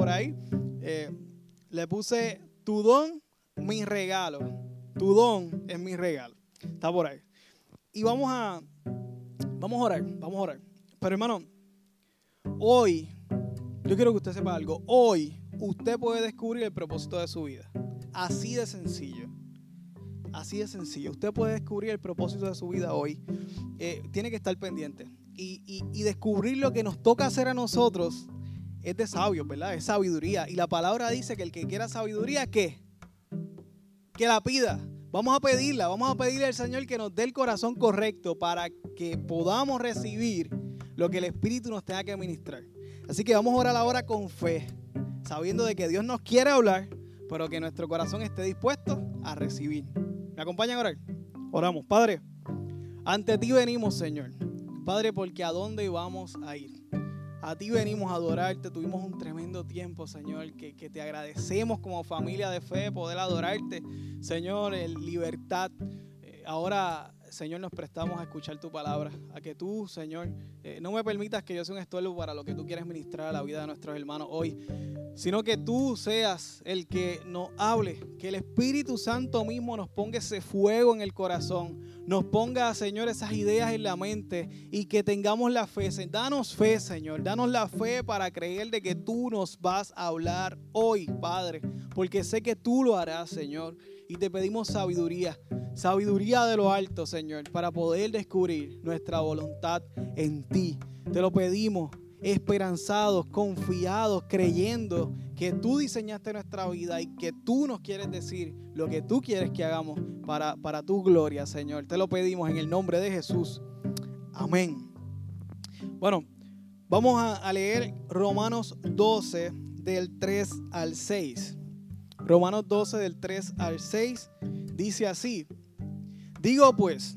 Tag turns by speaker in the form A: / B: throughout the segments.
A: por ahí. Eh, le puse tu don, mi regalo. Tu don es mi regalo. Está por ahí. Y vamos a, vamos a orar, vamos a orar. Pero hermano, hoy, yo quiero que usted sepa algo. Hoy usted puede descubrir el propósito de su vida. Así de sencillo. Así de sencillo. Usted puede descubrir el propósito de su vida hoy. Eh, tiene que estar pendiente. Y, y, descubrir lo que nos toca hacer a nosotros es de sabios, ¿verdad? Es sabiduría. Y la palabra dice que el que quiera sabiduría, ¿qué? Que la pida. Vamos a pedirla, vamos a pedirle al Señor que nos dé el corazón correcto para que podamos recibir lo que el Espíritu nos tenga que ministrar. Así que vamos a orar ahora con fe, sabiendo de que Dios nos quiere hablar, pero que nuestro corazón esté dispuesto a recibir. ¿Me acompañan a orar? Oramos. Padre, ante ti venimos, Señor. Padre, porque a dónde vamos a ir. A ti venimos a adorarte. Tuvimos un tremendo tiempo, Señor, que, que te agradecemos como familia de fe poder adorarte, Señor, en libertad. Eh, ahora Señor, nos prestamos a escuchar tu palabra, a que tú, Señor, eh, no me permitas que yo sea un estorbo para lo que tú quieres ministrar a la vida de nuestros hermanos hoy, sino que tú seas el que nos hable, que el Espíritu Santo mismo nos ponga ese fuego en el corazón, nos ponga, Señor, esas ideas en la mente y que tengamos la fe. Danos fe, Señor, danos la fe para creer de que tú nos vas a hablar hoy, Padre, porque sé que tú lo harás, Señor, y te pedimos sabiduría sabiduría de lo alto, Señor, para poder descubrir nuestra voluntad en ti. Te lo pedimos esperanzados, confiados, creyendo que tú diseñaste nuestra vida y que tú nos quieres decir lo que tú quieres que hagamos para, para tu gloria, Señor. Te lo pedimos en el nombre de Jesús. Amén. Bueno, vamos a, a leer Romanos 12 del 3 al 6. Romanos 12 del 3 al 6 dice así. Digo pues,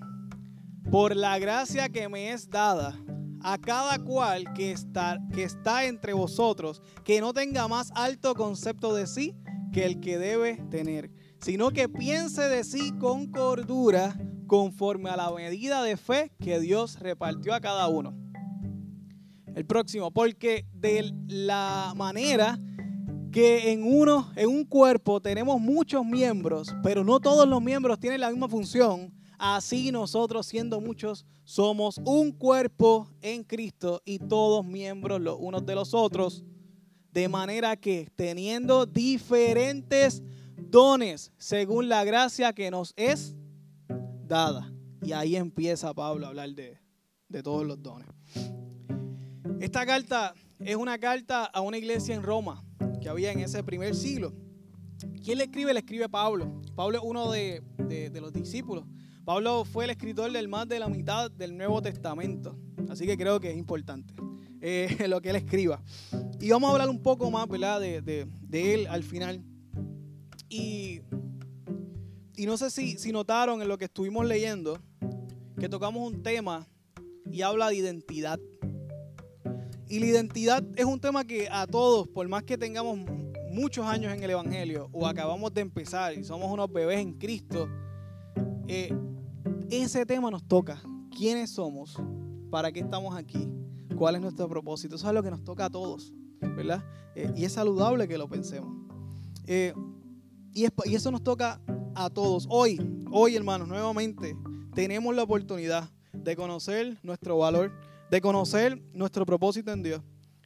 A: por la gracia que me es dada, a cada cual que está, que está entre vosotros, que no tenga más alto concepto de sí que el que debe tener, sino que piense de sí con cordura, conforme a la medida de fe que Dios repartió a cada uno. El próximo, porque de la manera que en uno, en un cuerpo tenemos muchos miembros, pero no todos los miembros tienen la misma función. Así nosotros, siendo muchos, somos un cuerpo en Cristo y todos miembros los unos de los otros. De manera que teniendo diferentes dones según la gracia que nos es dada. Y ahí empieza Pablo a hablar de, de todos los dones. Esta carta es una carta a una iglesia en Roma que había en ese primer siglo. ¿Quién le escribe? Le escribe Pablo. Pablo es uno de, los discípulos. Pablo fue el escritor del más de la mitad del Nuevo Testamento. Así que creo que es importante eh, lo que él escriba. Y vamos a hablar un poco más ¿verdad? De, él al final. Y, no sé si notaron en lo que estuvimos leyendo que tocamos un tema y habla de identidad. Y la identidad es un tema que a todos, por más que tengamos muchos años en el Evangelio o acabamos de empezar y somos unos bebés en Cristo, eh, ese tema nos toca. ¿Quiénes somos? ¿Para qué estamos aquí? ¿Cuál es nuestro propósito? Eso es lo que nos toca a todos, ¿verdad? Eh, y es saludable que lo pensemos. Eh, y, y eso nos toca a todos. Hoy, hoy hermanos, nuevamente tenemos la oportunidad de conocer nuestro valor de conocer nuestro propósito en Dios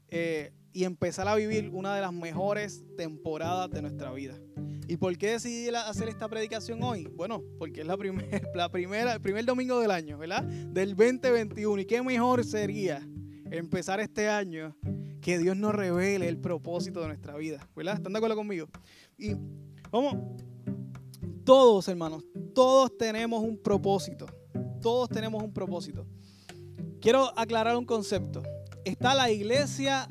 A: eh, y empezar a vivir una de las mejores temporadas de nuestra vida. ¿Y por qué decidí hacer esta predicación hoy? Bueno, porque es la, la primera, el primer domingo del año, ¿verdad? Del 2021. ¿Y qué mejor sería empezar este año que Dios nos revele el propósito de nuestra vida, ¿verdad? ¿Están de acuerdo conmigo? Y vamos, todos hermanos, todos tenemos un propósito. Todos tenemos un propósito. Quiero aclarar un concepto. Está la iglesia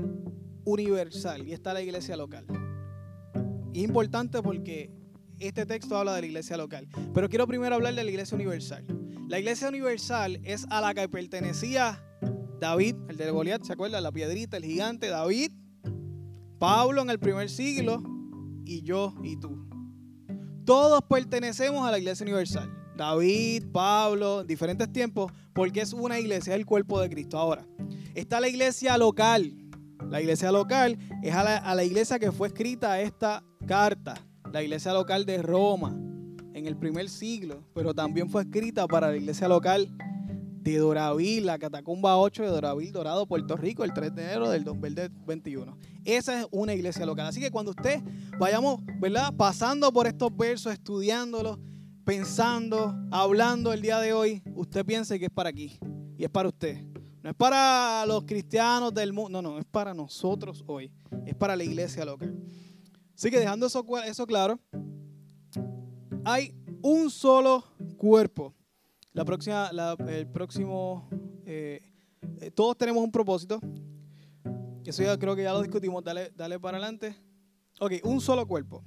A: universal y está la iglesia local. Es importante porque este texto habla de la iglesia local. Pero quiero primero hablar de la iglesia universal. La iglesia universal es a la que pertenecía David, el de Goliat, ¿se acuerdan? La piedrita, el gigante, David, Pablo en el primer siglo y yo y tú. Todos pertenecemos a la iglesia universal. David, Pablo, diferentes tiempos, porque es una iglesia, es el cuerpo de Cristo. Ahora, está la iglesia local. La iglesia local es a la, a la iglesia que fue escrita esta carta, la iglesia local de Roma en el primer siglo, pero también fue escrita para la iglesia local de Doravil, la Catacumba 8 de Doravil, Dorado, Puerto Rico, el 3 de enero del 2021. Esa es una iglesia local. Así que cuando usted vayamos, ¿verdad? Pasando por estos versos, estudiándolos, pensando, hablando el día de hoy, usted piense que es para aquí y es para usted. No es para los cristianos del mundo, no, no, es para nosotros hoy. Es para la iglesia local. Así que dejando eso, eso claro, hay un solo cuerpo. La próxima, el próximo, eh, eh, todos tenemos un propósito. Eso ya creo que ya lo discutimos. Dale, dale para adelante. Ok, un solo cuerpo.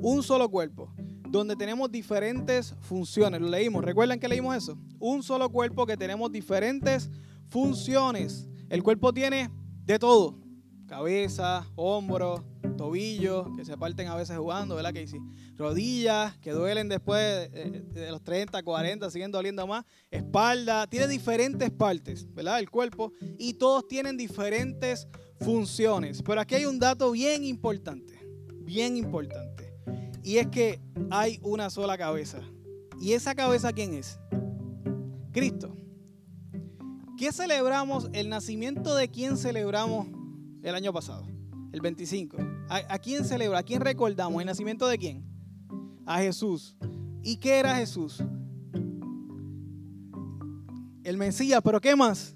A: Un solo cuerpo donde tenemos diferentes funciones. Lo leímos, ¿recuerdan que leímos eso? Un solo cuerpo que tenemos diferentes funciones. El cuerpo tiene de todo. Cabeza, hombros, tobillos, que se parten a veces jugando, ¿verdad, Casey? Rodillas, que duelen después de los 30, 40, siguen doliendo más. Espalda, tiene diferentes partes, ¿verdad? El cuerpo. Y todos tienen diferentes funciones. Pero aquí hay un dato bien importante, bien importante. Y es que hay una sola cabeza. ¿Y esa cabeza quién es? Cristo. ¿Qué celebramos? El nacimiento de quién celebramos el año pasado, el 25. ¿A, quién celebra? ¿A quién recordamos? ¿El nacimiento de quién? A Jesús. ¿Y qué era Jesús? El Mesías, pero ¿qué más?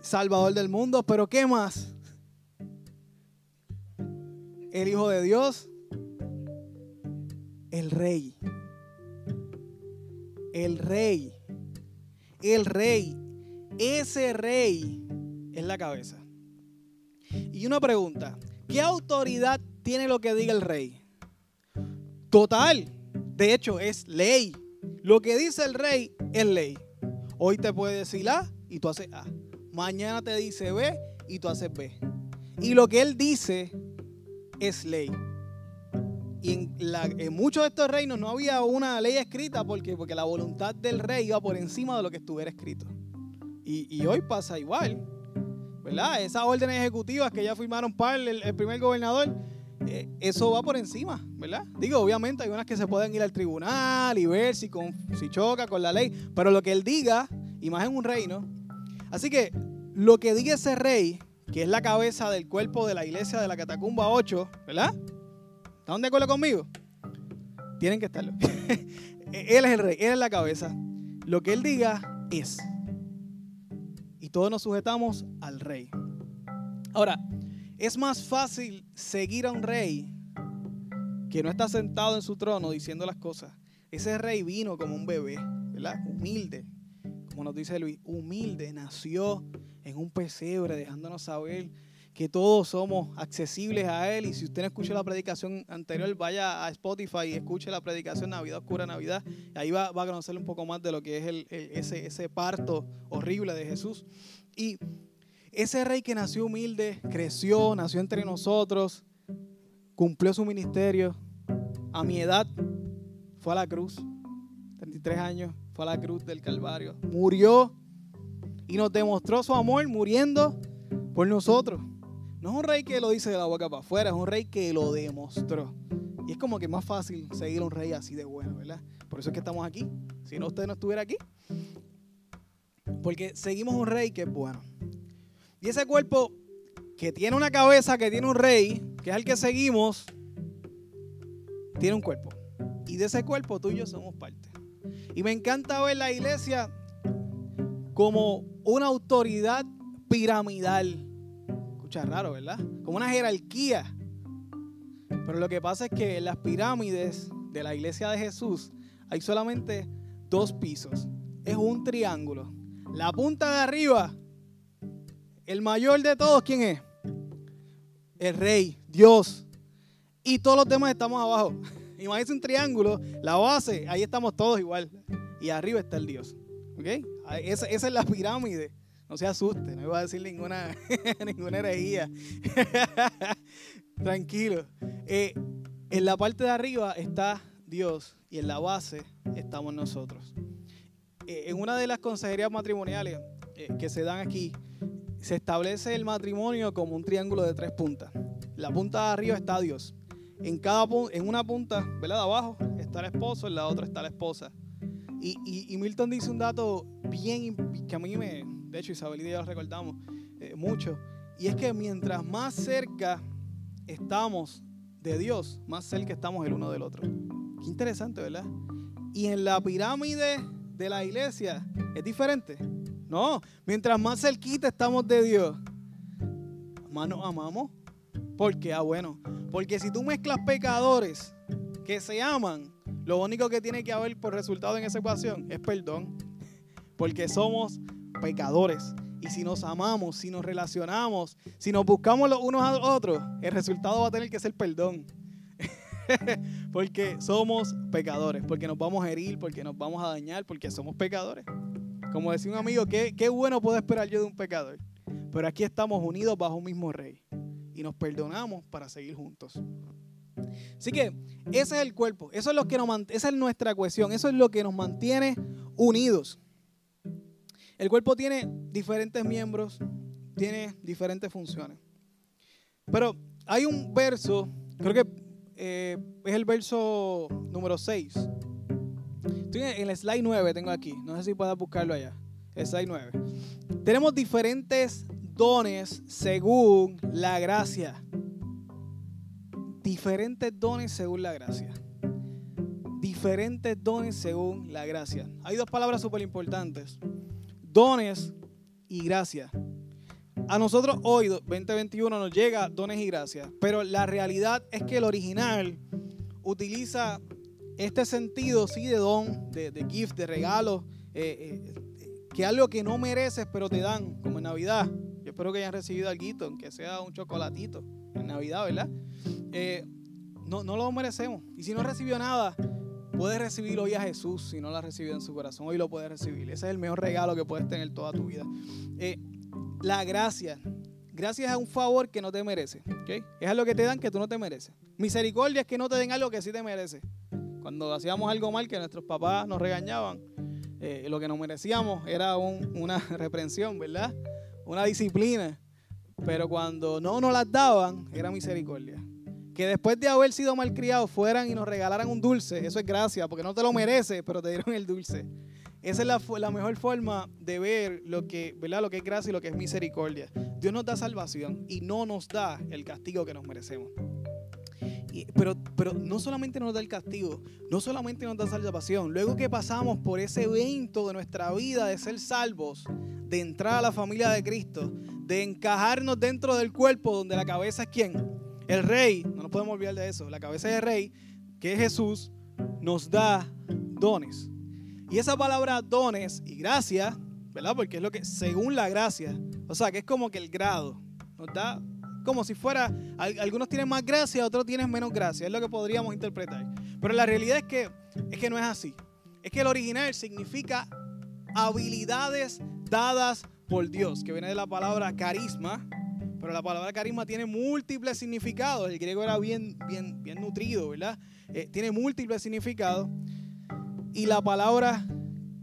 A: Salvador del mundo, pero ¿qué más? El Hijo de Dios, el rey. El rey. El rey. Ese rey es la cabeza. Y una pregunta, ¿qué autoridad tiene lo que diga el rey? Total. De hecho, es ley. Lo que dice el rey es ley. Hoy te puede decir A y tú haces A. Mañana te dice B y tú haces B. Y lo que él dice es ley. Y en, muchos de estos reinos no había una ley escrita porque, porque la voluntad del rey iba por encima de lo que estuviera escrito. Y, hoy pasa igual, ¿verdad? Esas órdenes ejecutivas que ya firmaron para el, primer gobernador, eh, eso va por encima, ¿verdad? Digo, obviamente hay unas que se pueden ir al tribunal y ver si, con, si choca con la ley, pero lo que él diga, y más en un reino. Así que lo que diga ese rey, que es la cabeza del cuerpo de la iglesia de la Catacumba 8, ¿verdad? ¿Están de acuerdo conmigo? Tienen que estarlo. él es el rey, él es la cabeza. Lo que él diga es. Y todos nos sujetamos al rey. Ahora, es más fácil seguir a un rey que no está sentado en su trono diciendo las cosas. Ese rey vino como un bebé, ¿verdad? Humilde, como nos dice Luis, humilde, nació en un pesebre, dejándonos saber que todos somos accesibles a Él. Y si usted no escuchó la predicación anterior, vaya a Spotify y escuche la predicación Navidad Oscura Navidad. Y ahí va, a conocer un poco más de lo que es el, ese, ese parto horrible de Jesús. Y ese rey que nació humilde, creció, nació entre nosotros, cumplió su ministerio. A mi edad fue a la cruz, 33 años, fue a la cruz del Calvario. Murió y nos demostró su amor muriendo por nosotros. No es un rey que lo dice de la boca para afuera, es un rey que lo demostró. Y es como que más fácil seguir a un rey así de bueno, ¿verdad? Por eso es que estamos aquí. Si no, usted no estuviera aquí. Porque seguimos un rey que es bueno. Y ese cuerpo que tiene una cabeza, que tiene un rey, que es el que seguimos, tiene un cuerpo. Y de ese cuerpo tú y yo somos parte. Y me encanta ver la iglesia como una autoridad piramidal escucha raro, ¿verdad? Como una jerarquía. Pero lo que pasa es que en las pirámides de la iglesia de Jesús hay solamente dos pisos. Es un triángulo. La punta de arriba, el mayor de todos, ¿quién es? El rey, Dios. Y todos los demás estamos abajo. Imagínense un triángulo, la base, ahí estamos todos igual. Y arriba está el Dios. ¿Ok? Esa, esa es la pirámide. No se asuste, no iba a decir ninguna, ninguna herejía. Tranquilo. Eh, en la parte de arriba está Dios y en la base estamos nosotros. Eh, en una de las consejerías matrimoniales eh, que se dan aquí, se establece el matrimonio como un triángulo de tres puntas. La punta de arriba está Dios. En, cada, en una punta, ¿verdad? De abajo está el esposo, en la otra está la esposa. Y, Milton dice un dato bien que a mí me, de hecho Isabel y yo recordamos eh, mucho, y es que mientras más cerca estamos de Dios, más cerca estamos el uno del otro. Qué interesante, ¿verdad? Y en la pirámide de la iglesia es diferente. No, mientras más cerquita estamos de Dios, más nos amamos. ¿Por qué? Ah, bueno, porque si tú mezclas pecadores que se aman, lo único que tiene que haber por resultado en esa ecuación es perdón. Porque somos pecadores. Y si nos amamos, si nos relacionamos, si nos buscamos los unos a los otros, el resultado va a tener que ser perdón. porque somos pecadores, porque nos vamos a herir, porque nos vamos a dañar, porque somos pecadores. Como decía un amigo, qué, qué bueno puedo esperar yo de un pecador. Pero aquí estamos unidos bajo un mismo rey y nos perdonamos para seguir juntos. Así que ese es el cuerpo, eso es lo que nos esa es nuestra cohesión, eso es lo que nos mantiene unidos. El cuerpo tiene diferentes miembros, tiene diferentes funciones. Pero hay un verso, creo que eh, es el verso número 6. Estoy en el slide 9, tengo aquí. No sé si puedas buscarlo allá. Slide 9. Tenemos diferentes dones según la gracia. Diferentes dones según la gracia. Diferentes dones según la gracia. Hay dos palabras súper importantes. Dones y gracia. A nosotros hoy, 2021, nos llega dones y gracias. Pero la realidad es que el original utiliza este sentido, sí, de don, de, gift, de regalo, eh, eh, que algo que no mereces, pero te dan, como en Navidad. Yo espero que hayan recibido algo, aunque sea un chocolatito en Navidad, ¿verdad? Eh, no, no lo merecemos. Y si no recibió nada, puedes recibir hoy a Jesús si no lo has recibido en su corazón. Hoy lo puedes recibir. Ese es el mejor regalo que puedes tener toda tu vida. la gracia. Gracias a un favor que no te merece. ¿okay? Es algo que te dan que tú no te mereces. Misericordia es que no te den algo que sí te mereces. Cuando hacíamos algo mal que nuestros papás nos regañaban, eh, lo que nos merecíamos era una reprensión, ¿verdad? Una disciplina. Pero cuando no nos las daban, era misericordia. Que después de haber sido malcriados fueran y nos regalaran un dulce, eso es gracia, porque no te lo mereces, pero te dieron el dulce. Esa es la, la, mejor forma de ver lo que, ¿verdad? lo que es gracia y lo que es misericordia. Dios nos da salvación y no nos da el castigo que nos merecemos pero, pero no solamente nos da el castigo, no solamente nos da salvación, luego que pasamos por ese evento de nuestra vida de ser salvos, de entrar a la familia de Cristo, de encajarnos dentro del cuerpo donde la cabeza es quién? El rey, no nos podemos olvidar de eso, la cabeza del rey, que es Jesús, nos da dones. Y esa palabra dones y gracia, ¿verdad? Porque es lo que, según la gracia, o sea, que es como que el grado, nos da como si fuera, algunos tienen más gracia, otros tienen menos gracia, es lo que podríamos interpretar. Pero la realidad es que, es que no es así. Es que el original significa habilidades dadas por Dios, que viene de la palabra carisma, pero la palabra carisma tiene múltiples significados. El griego era bien, bien, bien nutrido, ¿verdad? Eh, tiene múltiples significados. Y la palabra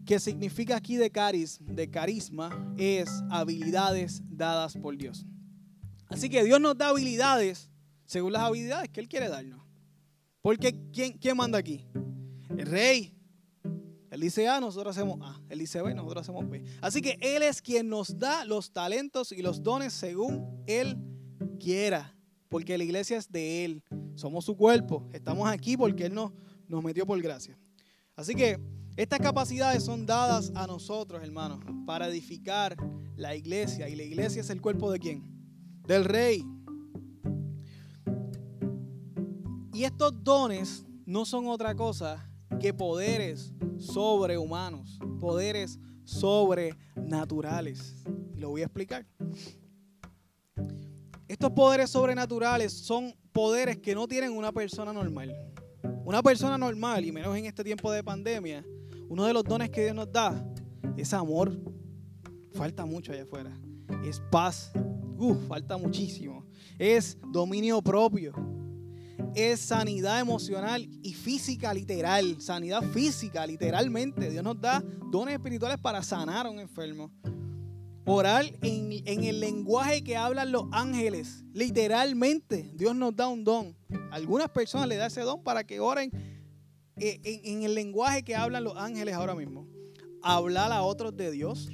A: que significa aquí de caris, de carisma, es habilidades dadas por Dios. Así que Dios nos da habilidades según las habilidades que Él quiere darnos. Porque ¿quién, quién manda aquí? El rey. Él dice A, nosotros hacemos A. Él dice B, nosotros hacemos B. Así que Él es quien nos da los talentos y los dones según Él quiera. Porque la iglesia es de Él. Somos su cuerpo. Estamos aquí porque Él nos, nos metió por gracia. Así que estas capacidades son dadas a nosotros, hermanos, para edificar la iglesia. Y la iglesia es el cuerpo de quién? del rey. Y estos dones no son otra cosa que poderes sobrehumanos, poderes sobrenaturales. Lo voy a explicar. Estos poderes sobrenaturales son poderes que no tienen una persona normal. Una persona normal, y menos en este tiempo de pandemia, uno de los dones que Dios nos da es amor. Falta mucho allá afuera. Es paz, Uf, falta muchísimo. Es dominio propio. Es sanidad emocional y física literal. Sanidad física literalmente. Dios nos da dones espirituales para sanar a un enfermo. Orar en, en, el lenguaje que hablan los ángeles. Literalmente, Dios nos da un don. algunas personas le da ese don para que oren en, en, el lenguaje que hablan los ángeles ahora mismo. Hablar a otros de Dios.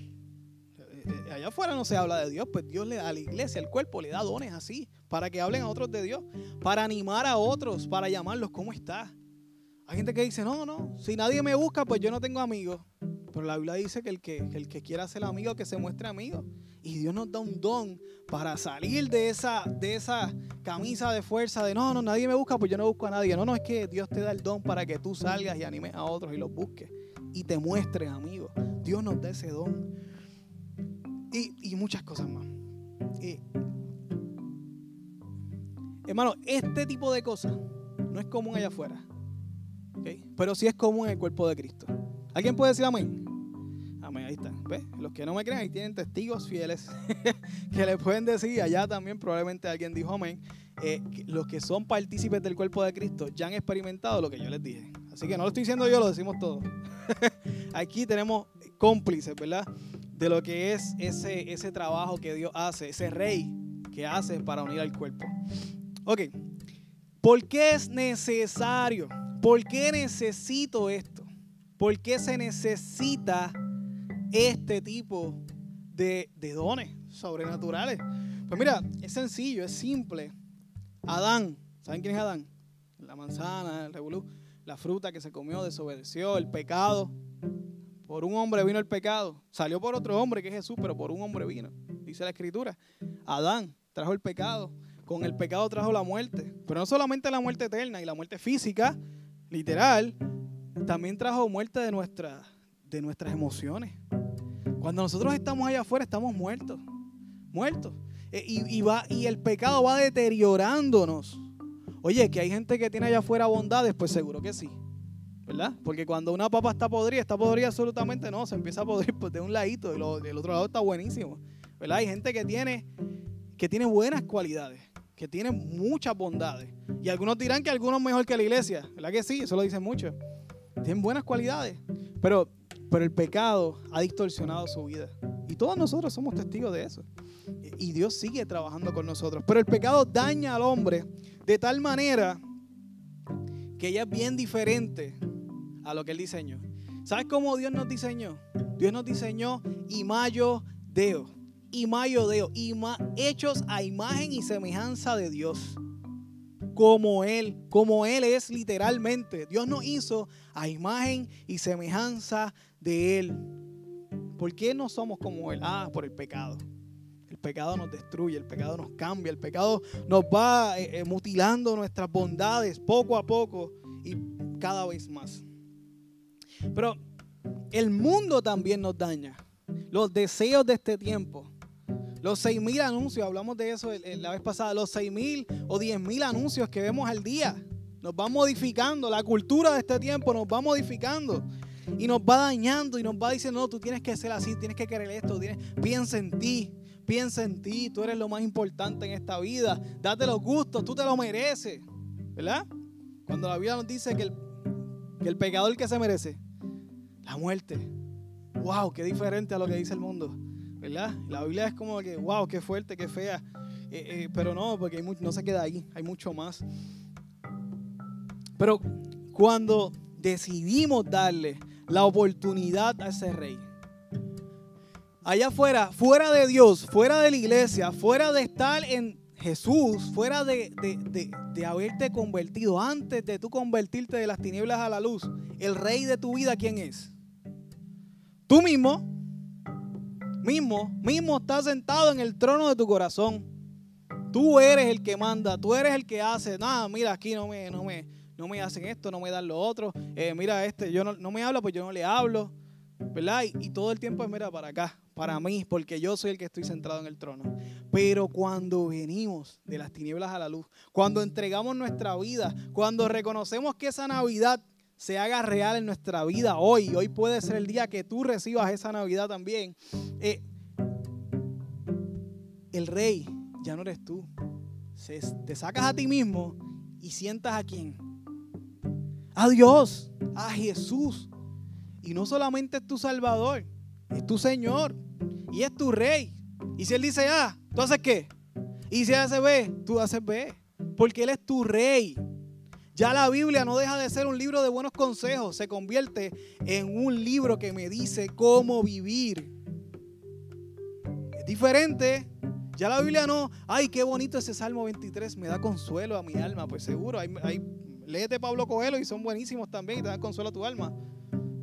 A: Allá afuera no se habla de Dios, pues Dios le da a la iglesia, al cuerpo, le da dones así, para que hablen a otros de Dios, para animar a otros, para llamarlos, ¿cómo está? Hay gente que dice, no, no, si nadie me busca, pues yo no tengo amigos. Pero la Biblia dice que el que, el que quiera ser amigo, que se muestre amigo. Y Dios nos da un don para salir de esa, de esa camisa de fuerza de no, no, nadie me busca, pues yo no busco a nadie. No, no, es que Dios te da el don para que tú salgas y animes a otros y los busques. Y te muestres amigo. Dios nos da ese don. Y, muchas cosas más. hermano, este tipo de cosas no es común allá afuera. Pero sí es común en el cuerpo de Cristo. ¿Alguien puede decir amén? Amén, ahí está. Los que no me creen, ahí tienen testigos fieles que le pueden decir. Allá también probablemente alguien dijo amén. Eh, los que son partícipes del cuerpo de Cristo ya han experimentado lo que yo les dije. Así que no lo estoy diciendo yo, lo decimos todos. Aquí tenemos cómplices, ¿verdad? De lo que es ese, ese trabajo que Dios hace, ese rey que hace para unir al cuerpo. Ok, ¿por qué es necesario? ¿Por qué necesito esto? ¿Por qué se necesita este tipo de, dones sobrenaturales? Pues mira, es sencillo, es simple. Adán, ¿saben quién es Adán? La manzana, el revolú, la fruta que se comió, desobedeció, el pecado. Por un hombre vino el pecado. Salió por otro hombre que es Jesús, pero por un hombre vino. Dice la escritura. Adán trajo el pecado. Con el pecado trajo la muerte. Pero no solamente la muerte eterna y la muerte física, literal, también trajo muerte de, nuestra, de nuestras emociones. Cuando nosotros estamos allá afuera, estamos muertos. Muertos. E, y, va, y el pecado va deteriorándonos. Oye, que hay gente que tiene allá afuera bondades, pues seguro que sí. Porque cuando una papa está podrida, está podrida absolutamente no, se empieza a podrir pues, de un ladito y el otro lado está buenísimo. ¿Verdad? Hay gente que tiene, que tiene buenas cualidades, que tiene muchas bondades. Y algunos dirán que algunos mejor que la iglesia. ¿Verdad que sí? Eso lo dicen muchos tienen buenas cualidades, pero, pero el pecado ha distorsionado su vida. Y todos nosotros somos testigos de eso. Y Dios sigue trabajando con nosotros. Pero el pecado daña al hombre de tal manera que ella es bien diferente a lo que Él diseñó. ¿Sabes cómo Dios nos diseñó? Dios nos diseñó imayo deo. Imayo deo. hechos a imagen y semejanza de Dios como Él, como Él es literalmente. Dios nos hizo a imagen y semejanza de Él. ¿Por qué no somos como Él? Ah, por el pecado. El pecado nos destruye, el pecado nos cambia, el pecado nos va eh, eh, mutilando nuestras bondades poco a poco y cada vez más. Pero el mundo también nos daña. Los deseos de este tiempo. Los 6.000 anuncios, hablamos de eso la vez pasada, los 6.000 o 10.000 anuncios que vemos al día. Nos va modificando, la cultura de este tiempo nos va modificando. Y nos va dañando y nos va diciendo, no, tú tienes que ser así, tienes que querer esto, piensa en ti, piensa en ti, tú eres lo más importante en esta vida, date los gustos, tú te lo mereces, ¿verdad? Cuando la Biblia nos dice que el, que el pecador que se merece, la muerte, wow, qué diferente a lo que dice el mundo. ¿verdad? La Biblia es como que, wow, qué fuerte, qué fea. Eh, eh, pero no, porque no se queda ahí, hay mucho más. Pero cuando decidimos darle la oportunidad a ese rey, allá afuera, fuera de Dios, fuera de la iglesia, fuera de estar en Jesús, fuera de, de, haberte convertido, antes de tú convertirte de las tinieblas a la luz, el rey de tu vida, ¿quién es? Tú mismo, mismo, mismo está sentado en el trono de tu corazón. Tú eres el que manda, tú eres el que hace. Nada, mira, aquí no me, no me, no me hacen esto, no me dan lo otro. Eh, mira, este, yo no, me habla, pues yo no le hablo. ¿Verdad? Y, y, todo el tiempo es, mira, para acá, para mí, porque yo soy el que estoy centrado en el trono. Pero cuando venimos de las tinieblas a la luz, cuando entregamos nuestra vida, cuando reconocemos que esa Navidad se haga real en nuestra vida hoy. Hoy puede ser el día que tú recibas esa Navidad también. Eh, el rey ya no eres tú. te sacas a ti mismo y sientas a quién. A Dios, a Jesús. Y no solamente es tu Salvador, es tu Señor. y es tu rey. Y si Él dice A, ¿tú haces qué? Y si Él hace B, tú haces B. Porque Él es tu rey. Ya la Biblia no deja de ser un libro de buenos consejos, se convierte en un libro que me dice cómo vivir. Es diferente. Ya la Biblia no, ay, qué bonito ese Salmo 23, me da consuelo a mi alma. Pues seguro, hay, léete Pablo Coelho y son buenísimos también y te dan consuelo a tu alma.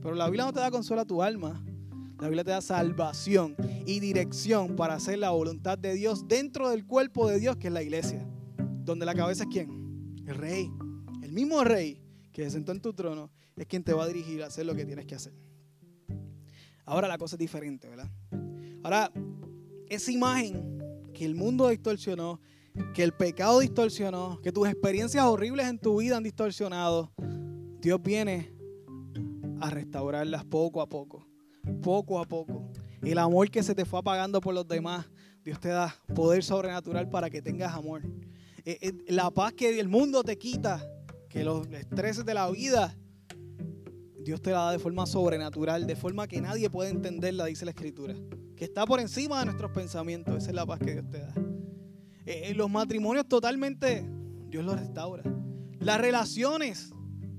A: Pero la Biblia no te da consuelo a tu alma. La Biblia te da salvación y dirección para hacer la voluntad de Dios dentro del cuerpo de Dios, que es la iglesia. Donde la cabeza es quién? El rey. El mismo rey que se sentó en tu trono es quien te va a dirigir a hacer lo que tienes que hacer. Ahora la cosa es diferente, ¿verdad? Ahora, esa imagen que el mundo distorsionó, que el pecado distorsionó, que tus experiencias horribles en tu vida han distorsionado, Dios viene a restaurarlas poco a poco poco a poco. El amor que se te fue apagando por los demás, Dios te da poder sobrenatural para que tengas amor. Eh, eh, la paz que el mundo te quita, que los estreses de la vida, Dios te la da de forma sobrenatural, de forma que nadie puede entenderla, dice la Escritura. Que está por encima de nuestros pensamientos. Esa es la paz que Dios te da. Eh, los matrimonios totalmente, Dios los restaura. Las relaciones,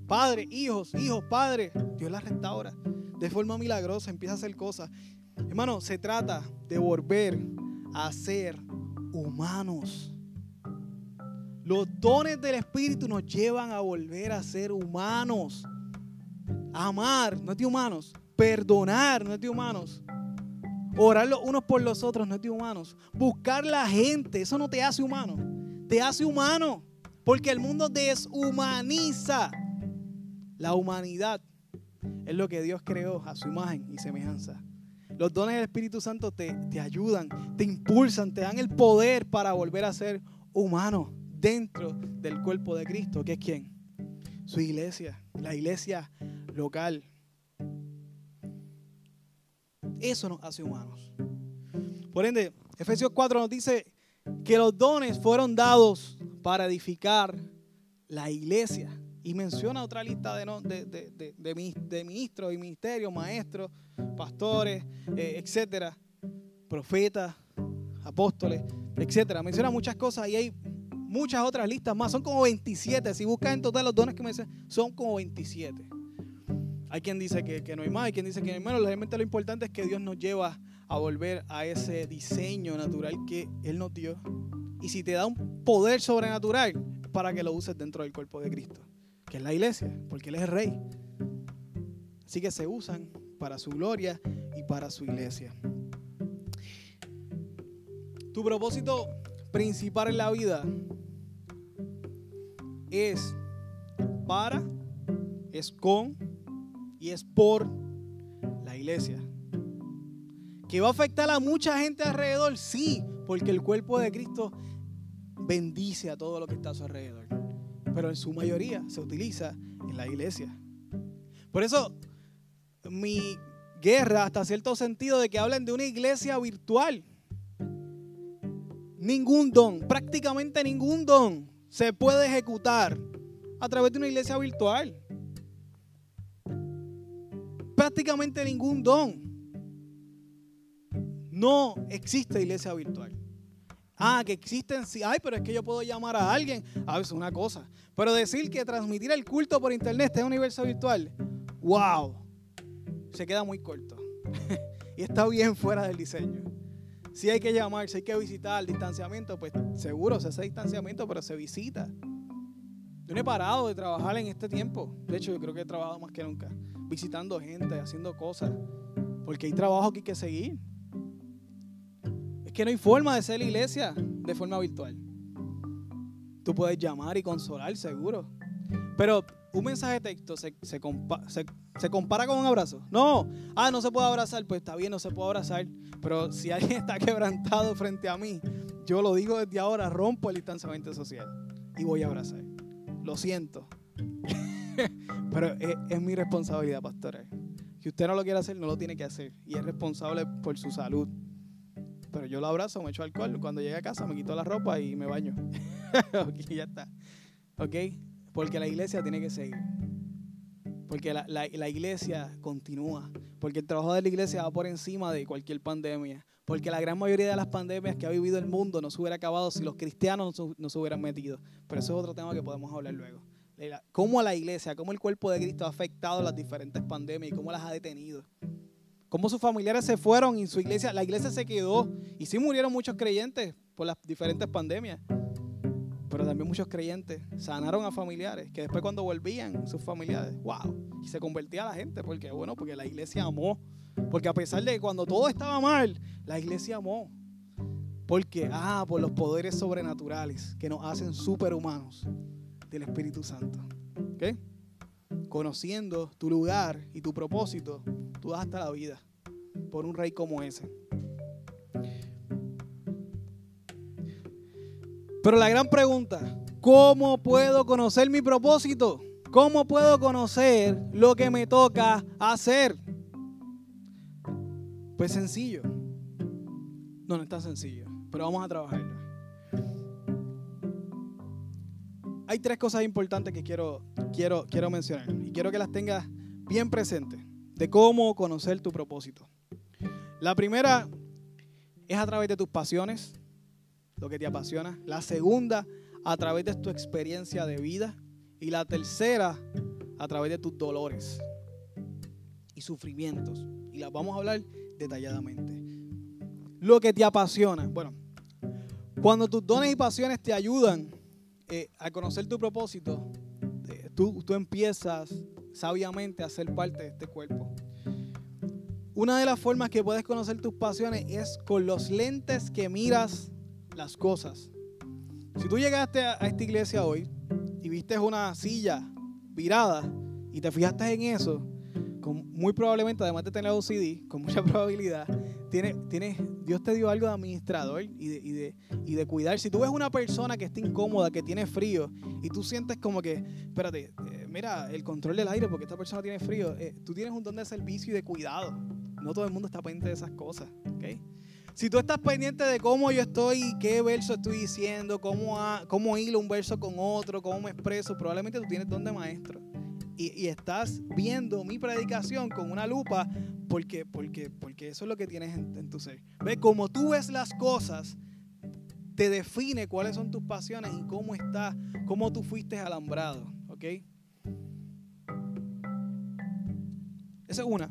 A: padre, hijos, hijos, padre, Dios las restaura de forma milagrosa, empieza a hacer cosas. Hermano, se trata de volver a ser humanos. Los dones del Espíritu nos llevan a volver a ser humanos. Amar, no es de humanos. Perdonar, no es de humanos. Orar los unos por los otros, no es de humanos. Buscar la gente, eso no te hace humano. Te hace humano. Porque el mundo deshumaniza la humanidad es lo que Dios creó a su imagen y semejanza. Los dones del Espíritu Santo te, te ayudan, te impulsan, te dan el poder para volver a ser humano dentro del cuerpo de Cristo, que es quién? Su iglesia, la iglesia local. Eso nos hace humanos. Por ende, Efesios 4 nos dice que los dones fueron dados para edificar la iglesia. Y menciona otra lista de, de, ministros y ministerios, maestros, pastores, eh, etcétera, profetas, apóstoles, etcétera. Menciona muchas cosas y hay muchas otras listas más. Son como 27. Si buscas en total los dones que me dicen, son como 27. Hay quien dice que, que, no hay más, hay quien dice que no hay menos. Realmente lo importante es que Dios nos lleva a volver a ese diseño natural que Él nos dio. Y si te da un poder sobrenatural, para que lo uses dentro del cuerpo de Cristo que es la iglesia, porque Él es el rey. Así que se usan para su gloria y para su iglesia. Tu propósito principal en la vida es para, es con y es por la iglesia. ¿Que va a afectar a mucha gente alrededor? Sí, porque el cuerpo de Cristo bendice a todo lo que está a su alrededor pero en su mayoría se utiliza en la iglesia. Por eso mi guerra, hasta cierto sentido, de que hablen de una iglesia virtual. Ningún don, prácticamente ningún don se puede ejecutar a través de una iglesia virtual. Prácticamente ningún don. No existe iglesia virtual. Ah, que existen, sí, ay, pero es que yo puedo llamar a alguien. A veces una cosa. Pero decir que transmitir el culto por internet es un universo virtual, wow, se queda muy corto. y está bien fuera del diseño. Si hay que llamar, si hay que visitar distanciamiento, pues seguro se hace distanciamiento, pero se visita. Yo no he parado de trabajar en este tiempo. De hecho, yo creo que he trabajado más que nunca. Visitando gente, haciendo cosas. Porque hay trabajo que hay que seguir que no hay forma de ser la iglesia de forma virtual. Tú puedes llamar y consolar, seguro. Pero un mensaje de texto se, se, compara con un abrazo. No, ah, no se puede abrazar. Pues está bien, no se puede abrazar. Pero si alguien está quebrantado frente a mí, yo lo digo desde ahora, rompo el distanciamiento social y voy a abrazar. Lo siento. Pero es, mi responsabilidad, pastora. Si usted no lo quiere hacer, no lo tiene que hacer. Y es responsable por su salud. Pero yo lo abrazo, me echo alcohol. Cuando llegue a casa me quito la ropa y me baño. ok, ya está. ¿Ok? Porque la iglesia tiene que seguir. Porque la, la, iglesia continúa. Porque el trabajo de la iglesia va por encima de cualquier pandemia. Porque la gran mayoría de las pandemias que ha vivido el mundo no se hubiera acabado si los cristianos no se hubieran metido. Pero eso es otro tema que podemos hablar luego. Cómo la iglesia, cómo el cuerpo de Cristo ha afectado las diferentes pandemias y cómo las ha detenido. Cómo sus familiares se fueron y su iglesia, la iglesia se quedó. Y sí murieron muchos creyentes por las diferentes pandemias pero también muchos creyentes sanaron a familiares, que después cuando volvían sus familiares, wow, y se convertía a la gente, porque bueno, porque la iglesia amó, porque a pesar de que cuando todo estaba mal, la iglesia amó. Porque, ah, por los poderes sobrenaturales que nos hacen superhumanos del Espíritu Santo. ¿Ok? Conociendo tu lugar y tu propósito, tú das hasta la vida por un rey como ese. Pero la gran pregunta, ¿cómo puedo conocer mi propósito? ¿Cómo puedo conocer lo que me toca hacer? Pues sencillo. No, no está sencillo, pero vamos a trabajarlo. Hay tres cosas importantes que quiero, quiero, quiero mencionar y quiero que las tengas bien presentes de cómo conocer tu propósito. La primera es a través de tus pasiones, lo que te apasiona. La segunda, a través de tu experiencia de vida. Y la tercera, a través de tus dolores y sufrimientos. Y las vamos a hablar detalladamente. Lo que te apasiona. Bueno, cuando tus dones y pasiones te ayudan eh, a conocer tu propósito, eh, tú, tú empiezas sabiamente a ser parte de este cuerpo. Una de las formas que puedes conocer tus pasiones es con los lentes que miras las cosas. Si tú llegaste a esta iglesia hoy y viste una silla virada y te fijaste en eso, con, muy probablemente, además de tener OCD, con mucha probabilidad, tiene, tiene, Dios te dio algo de administrador y de, y, de, y de cuidar. Si tú ves una persona que está incómoda, que tiene frío, y tú sientes como que, espérate, eh, mira, el control del aire porque esta persona tiene frío, eh, tú tienes un don de servicio y de cuidado. No todo el mundo está pendiente de esas cosas. ¿okay? Si tú estás pendiente de cómo yo estoy, qué verso estoy diciendo, cómo, cómo hilo un verso con otro, cómo me expreso, probablemente tú tienes don de maestro. Y, estás viendo mi predicación con una lupa porque, porque, porque eso es lo que tienes en, tu ser. Ve, como tú ves las cosas, te define cuáles son tus pasiones y cómo está, cómo tú fuiste alambrado. ¿Ok? Esa es una.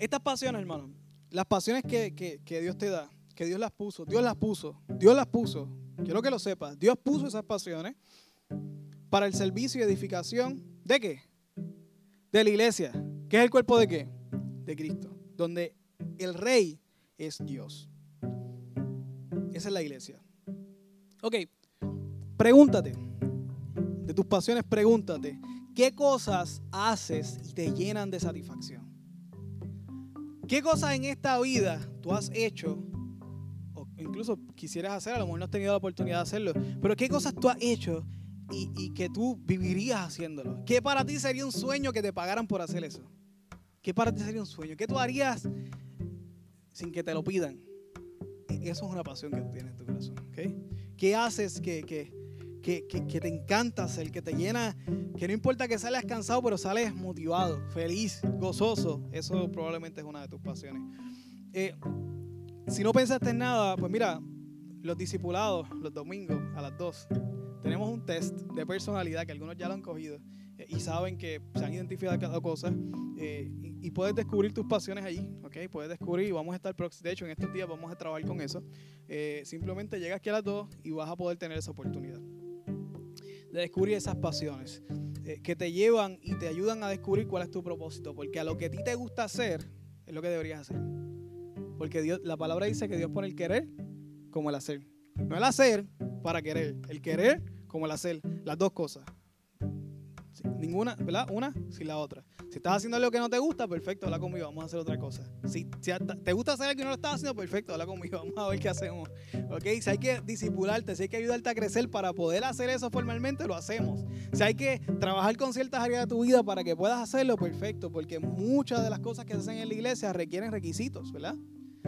A: Estas pasiones, hermano, las pasiones que, Dios te da, que Dios las puso, Dios las puso, Dios las puso. Quiero que lo sepas. Dios puso esas pasiones para el servicio y edificación de qué? De la iglesia. ¿Qué es el cuerpo de qué? De Cristo. Donde el rey es Dios. Esa es la iglesia. Ok, pregúntate. De tus pasiones, pregúntate. ¿Qué cosas haces y te llenan de satisfacción? ¿Qué cosas en esta vida tú has hecho? O incluso quisieras hacer, a lo mejor no has tenido la oportunidad de hacerlo. Pero ¿qué cosas tú has hecho y, que tú vivirías haciéndolo? ¿Qué para ti sería un sueño que te pagaran por hacer eso? ¿Qué para ti sería un sueño? ¿Qué tú harías sin que te lo pidan? E, eso es una pasión que tú tienes en tu corazón. ¿Qué haces que, que, que, te encanta hacer, que te llena, que no importa que sales cansado, pero sales motivado, feliz, gozoso. Eso probablemente es una de tus pasiones. Eh, si no pensaste en nada, pues mira, los discipulados, los domingos a las 2, tenemos un test de personalidad que algunos ya lo han cogido eh, y saben que se han identificado cada cosa eh, y, puedes descubrir tus pasiones allí, ¿ok? Puedes descubrir y vamos a estar, de hecho en estos días vamos a trabajar con eso. simplemente llegas aquí a las 2 y vas a poder tener esa oportunidad de descubrir esas pasiones eh, que te llevan y te ayudan a descubrir cuál es tu propósito. Porque a lo que a ti te gusta hacer es lo que deberías hacer. Porque Dios, la palabra dice que Dios pone el querer como el hacer. No el hacer para querer, el querer como el hacer. Las dos cosas. Ninguna, ¿verdad? Una sin la otra. Si estás haciendo algo que no te gusta, perfecto, habla conmigo, vamos a hacer otra cosa. Si, te gusta hacer algo que no lo estás haciendo, perfecto, habla conmigo, vamos a ver qué hacemos. ¿Ok? Si hay que disipularte, si hay que ayudarte a crecer para poder hacer eso formalmente, lo hacemos. Si hay que trabajar con ciertas áreas de tu vida para que puedas hacerlo, perfecto, porque muchas de las cosas que se hacen en la iglesia requieren requisitos, ¿verdad?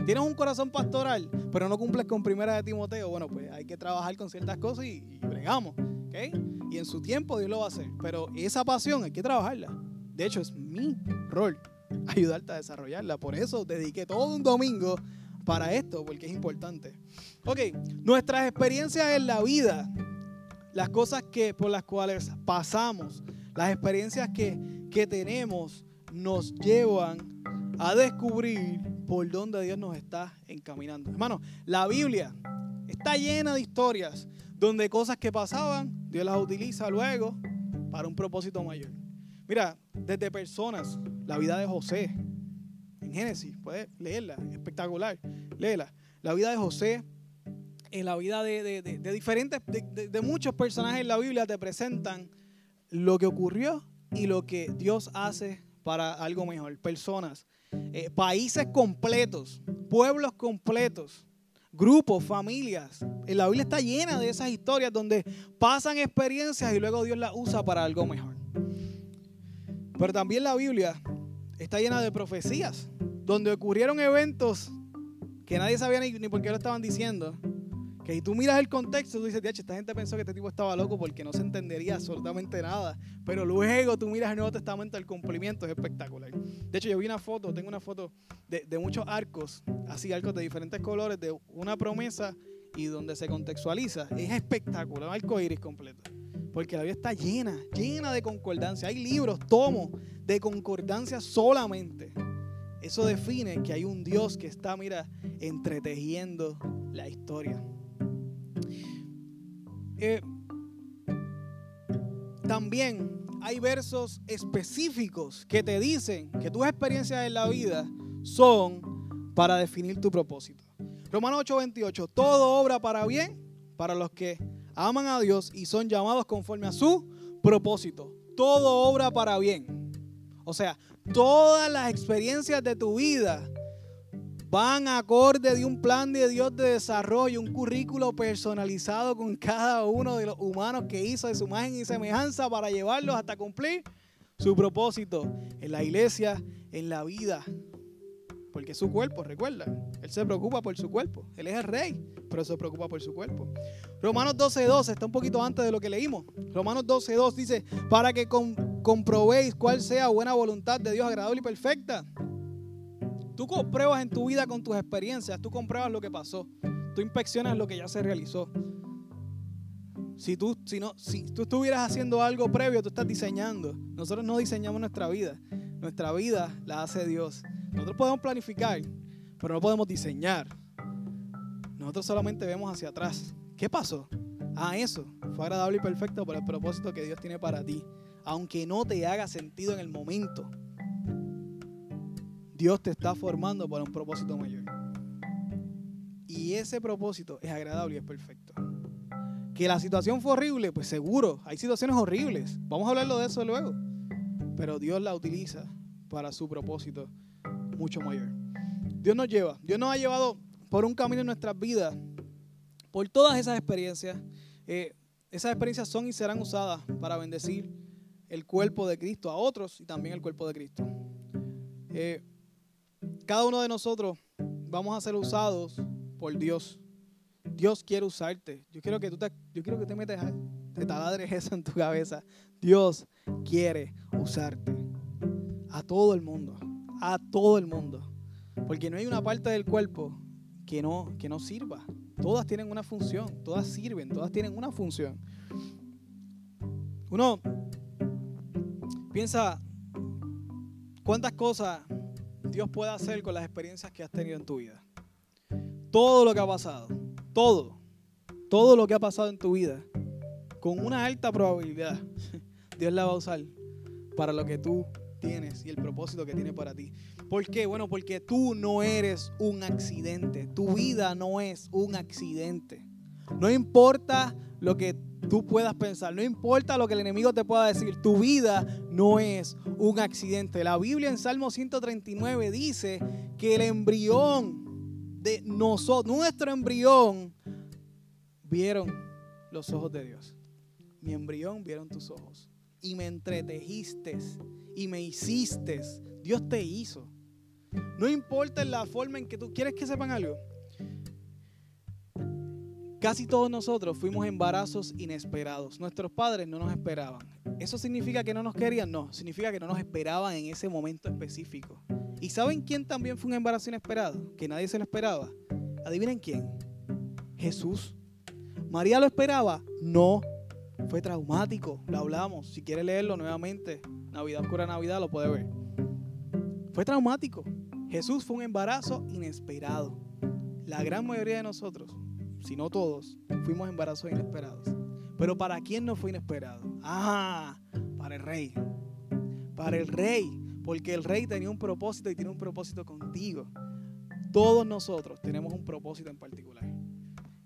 A: Tienes un corazón pastoral, pero no cumples con primera de Timoteo, bueno, pues hay que trabajar con ciertas cosas y, y bregamos. Y en su tiempo Dios lo va a hacer. Pero esa pasión hay que trabajarla. De hecho, es mi rol ayudarte a desarrollarla. Por eso dediqué todo un domingo para esto, porque es importante. Ok, nuestras experiencias en la vida, las cosas que, por las cuales pasamos, las experiencias que, que tenemos, nos llevan a descubrir por dónde Dios nos está encaminando. Hermano, la Biblia está llena de historias donde cosas que pasaban, Dios las utiliza luego para un propósito mayor. Mira, desde personas, la vida de José, en Génesis, puedes leerla, espectacular, léela. La vida de José, en la vida de, diferentes, de, muchos personajes en la Biblia te presentan lo que ocurrió y lo que Dios hace para algo mejor. Personas, eh, países completos, pueblos completos, grupos, familias. En la Biblia está llena de esas historias donde pasan experiencias y luego Dios las usa para algo mejor. Pero también la Biblia está llena de profecías, donde ocurrieron eventos que nadie sabía ni, por qué lo estaban diciendo, que si tú miras el contexto, tú dices, esta gente pensó que este tipo estaba loco porque no se entendería absolutamente nada. Pero luego tú miras el Nuevo Testamento, el cumplimiento es espectacular. De hecho, yo vi una foto, tengo una foto de, de muchos arcos, así arcos de diferentes colores, de una promesa y donde se contextualiza. Es espectacular, un arco iris completo. Porque la vida está llena, llena de concordancia. Hay libros, tomos de concordancia solamente. Eso define que hay un Dios que está, mira, entretejiendo la historia. Eh, también hay versos específicos que te dicen que tus experiencias en la vida son para definir tu propósito. Romanos 8:28, todo obra para bien para los que aman a Dios y son llamados conforme a su propósito. Todo obra para bien. O sea, todas las experiencias de tu vida van acorde de un plan de Dios de desarrollo, un currículo personalizado con cada uno de los humanos que hizo de su imagen y semejanza para llevarlos hasta cumplir su propósito en la iglesia, en la vida. Porque su cuerpo, recuerda. Él se preocupa por su cuerpo. Él es el rey, pero se preocupa por su cuerpo. Romanos 12.2 está un poquito antes de lo que leímos. Romanos 12.2 dice, para que comprobéis cuál sea buena voluntad de Dios agradable y perfecta. Tú compruebas en tu vida con tus experiencias, tú compruebas lo que pasó, tú inspeccionas lo que ya se realizó. Si tú, si, no, si tú estuvieras haciendo algo previo, tú estás diseñando. Nosotros no diseñamos nuestra vida, nuestra vida la hace Dios. Nosotros podemos planificar, pero no podemos diseñar. Nosotros solamente vemos hacia atrás. ¿Qué pasó? Ah, eso fue agradable y perfecto por el propósito que Dios tiene para ti. Aunque no te haga sentido en el momento. Dios te está formando para un propósito mayor. Y ese propósito es agradable y es perfecto. Que la situación fue horrible, pues seguro, hay situaciones horribles. Vamos a hablarlo de eso luego. Pero Dios la utiliza para su propósito mucho mayor. Dios nos lleva, Dios nos ha llevado por un camino en nuestras vidas, por todas esas experiencias. Eh, esas experiencias son y serán usadas para bendecir el cuerpo de Cristo a otros y también el cuerpo de Cristo. Eh, cada uno de nosotros vamos a ser usados por Dios. Dios quiere usarte. Yo quiero que tú te, yo quiero que te metas, te taladres eso en tu cabeza. Dios quiere usarte. A todo el mundo. A todo el mundo. Porque no hay una parte del cuerpo que no, que no sirva. Todas tienen una función. Todas sirven. Todas tienen una función. Uno piensa cuántas cosas Dios puede hacer con las experiencias que has tenido en tu vida. Todo lo que ha pasado, todo, todo lo que ha pasado en tu vida, con una alta probabilidad, Dios la va a usar para lo que tú tienes y el propósito que tiene para ti. ¿Por qué? Bueno, porque tú no eres un accidente. Tu vida no es un accidente. No importa lo que tú puedas pensar. No importa lo que el enemigo te pueda decir, tu vida no es un accidente. La Biblia en Salmo 139 dice que el embrión de nosotros, nuestro embrión, vieron los ojos de Dios. Mi embrión vieron tus ojos. Y me entretejiste y me hiciste. Dios te hizo. No importa la forma en que tú quieres que sepan algo. Casi todos nosotros fuimos embarazos inesperados. Nuestros padres no nos esperaban. ¿Eso significa que no nos querían? No, significa que no nos esperaban en ese momento específico. ¿Y saben quién también fue un embarazo inesperado? Que nadie se lo esperaba. ¿Adivinen quién? Jesús. ¿María lo esperaba? No. Fue traumático, lo hablamos. Si quiere leerlo nuevamente, Navidad Oscura Navidad lo puede ver. Fue traumático. Jesús fue un embarazo inesperado. La gran mayoría de nosotros, si no todos, fuimos embarazos inesperados. Pero ¿para quién no fue inesperado? Ah, para el rey. Para el rey. Porque el rey tenía un propósito y tiene un propósito contigo. Todos nosotros tenemos un propósito en particular.